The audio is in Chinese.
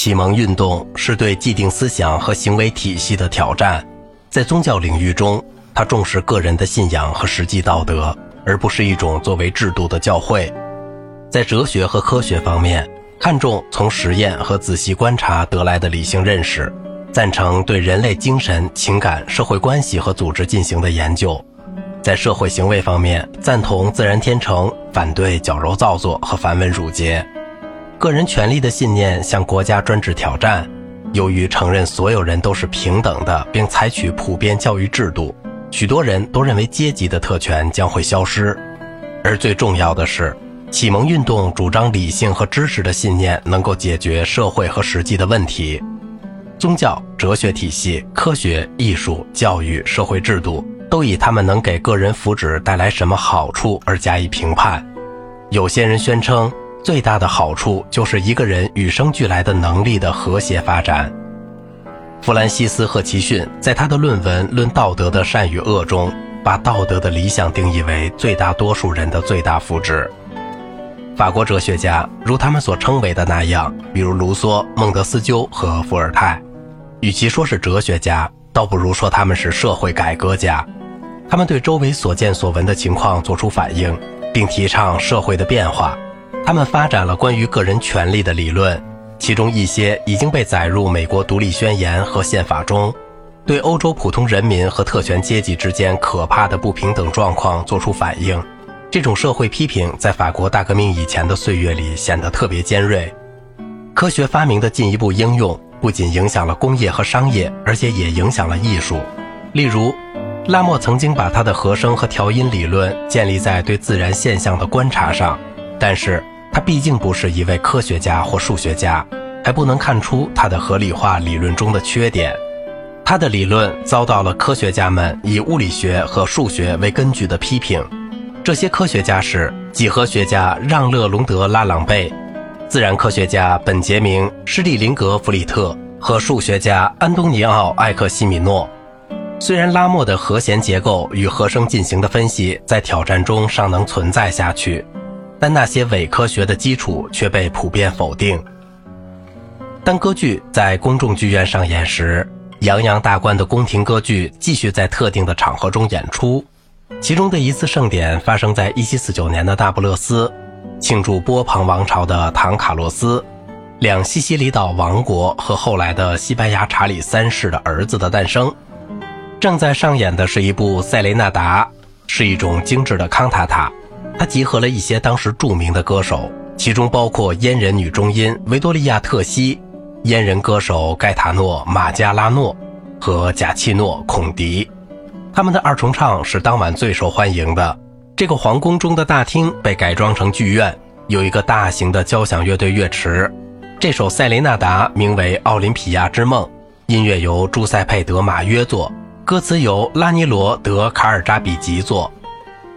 启蒙运动是对既定思想和行为体系的挑战，在宗教领域中，它重视个人的信仰和实际道德，而不是一种作为制度的教会。在哲学和科学方面，看重从实验和仔细观察得来的理性认识，赞成对人类精神、情感、社会关系和组织进行的研究。在社会行为方面，赞同自然天成，反对矫揉造作和繁文缛节。个人权利的信念向国家专制挑战。由于承认所有人都是平等的，并采取普遍教育制度，许多人都认为阶级的特权将会消失。而最重要的是，启蒙运动主张理性和知识的信念能够解决社会和实际的问题。宗教、哲学体系、科学、艺术、教育、社会制度都以他们能给个人福祉带来什么好处而加以评判。有些人宣称。最大的好处就是一个人与生俱来的能力的和谐发展。弗兰西斯·赫奇逊在他的论文《论道德的善与恶》中，把道德的理想定义为最大多数人的最大福祉。法国哲学家如他们所称为的那样，比如卢梭、孟德斯鸠和伏尔泰，与其说是哲学家，倒不如说他们是社会改革家。他们对周围所见所闻的情况作出反应，并提倡社会的变化。他们发展了关于个人权利的理论，其中一些已经被载入美国独立宣言和宪法中，对欧洲普通人民和特权阶级之间可怕的不平等状况作出反应。这种社会批评在法国大革命以前的岁月里显得特别尖锐。科学发明的进一步应用不仅影响了工业和商业，而且也影响了艺术。例如，拉莫曾经把他的和声和调音理论建立在对自然现象的观察上，但是。他毕竟不是一位科学家或数学家，还不能看出他的合理化理论中的缺点。他的理论遭到了科学家们以物理学和数学为根据的批评。这些科学家是几何学家让·勒隆德·拉朗贝、自然科学家本杰明·施蒂林格弗里特和数学家安东尼奥·艾克西米诺。虽然拉莫的和弦结构与和声进行的分析在挑战中尚能存在下去。但那些伪科学的基础却被普遍否定。当歌剧在公众剧院上演时，洋洋大观的宫廷歌剧继续在特定的场合中演出。其中的一次盛典发生在1749年的那不勒斯，庆祝波旁王朝的唐卡洛斯、两西西里岛王国和后来的西班牙查理三世的儿子的诞生。正在上演的是一部《塞雷纳达》，是一种精致的康塔塔。他集合了一些当时著名的歌手，其中包括阉人女中音维多利亚特西、阉人歌手盖塔诺马加拉诺和贾契诺孔迪。他们的二重唱是当晚最受欢迎的。这个皇宫中的大厅被改装成剧院，有一个大型的交响乐队乐池。这首《塞雷纳达》名为《奥林匹亚之梦》，音乐由朱塞佩·德马约作，歌词由拉尼罗·德卡尔扎比吉作。